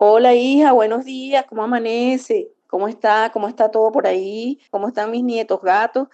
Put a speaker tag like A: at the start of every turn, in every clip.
A: Hola hija, buenos días, ¿cómo amanece? ¿Cómo está? ¿Cómo está todo por ahí? ¿Cómo están mis nietos gatos?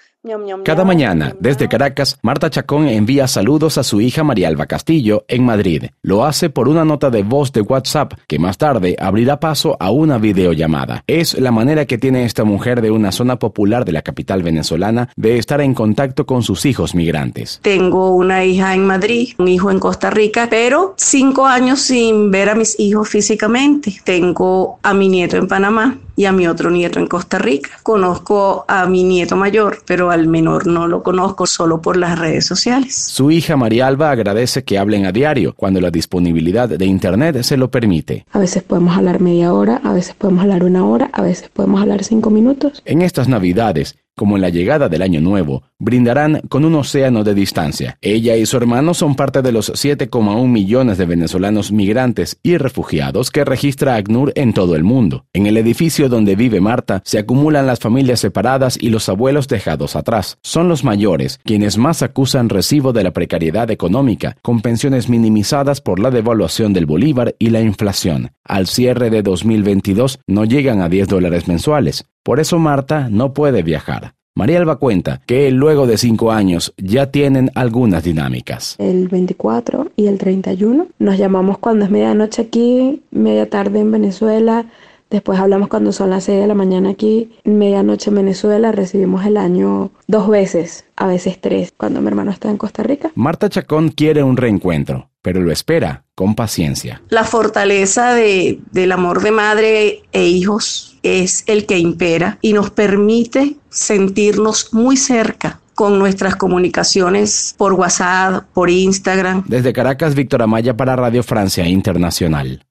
B: Cada mañana, desde Caracas, Marta Chacón envía saludos a su hija María Alba Castillo en Madrid. Lo hace por una nota de voz de WhatsApp que más tarde abrirá paso a una videollamada. Es la manera que tiene esta mujer de una zona popular de la capital venezolana de estar en contacto con sus hijos migrantes.
A: Tengo una hija en Madrid, un hijo en Costa Rica, pero cinco años sin ver a mis hijos físicamente. Tengo a mi nieto en Panamá y a mi otro nieto en Costa Rica. Conozco a mi nieto mayor, pero al menor no lo conozco solo por las redes sociales.
B: Su hija María Alba agradece que hablen a diario cuando la disponibilidad de Internet se lo permite.
C: A veces podemos hablar media hora, a veces podemos hablar una hora, a veces podemos hablar cinco minutos.
B: En estas navidades, como en la llegada del Año Nuevo, brindarán con un océano de distancia. Ella y su hermano son parte de los 7,1 millones de venezolanos migrantes y refugiados que registra ACNUR en todo el mundo. En el edificio donde vive Marta se acumulan las familias separadas y los abuelos dejados atrás. Son los mayores quienes más acusan recibo de la precariedad económica, con pensiones minimizadas por la devaluación del bolívar y la inflación. Al cierre de 2022 no llegan a 10 dólares mensuales. Por eso Marta no puede viajar. María Alba cuenta que luego de cinco años ya tienen algunas dinámicas.
C: El 24 y el 31 nos llamamos cuando es medianoche aquí, media tarde en Venezuela. Después hablamos cuando son las 6 de la mañana aquí, medianoche en Venezuela. Recibimos el año dos veces, a veces tres, cuando mi hermano está en Costa Rica.
B: Marta Chacón quiere un reencuentro, pero lo espera con paciencia.
A: La fortaleza de, del amor de madre e hijos es el que impera y nos permite sentirnos muy cerca con nuestras comunicaciones por WhatsApp, por Instagram.
B: Desde Caracas, Víctor Amaya para Radio Francia Internacional.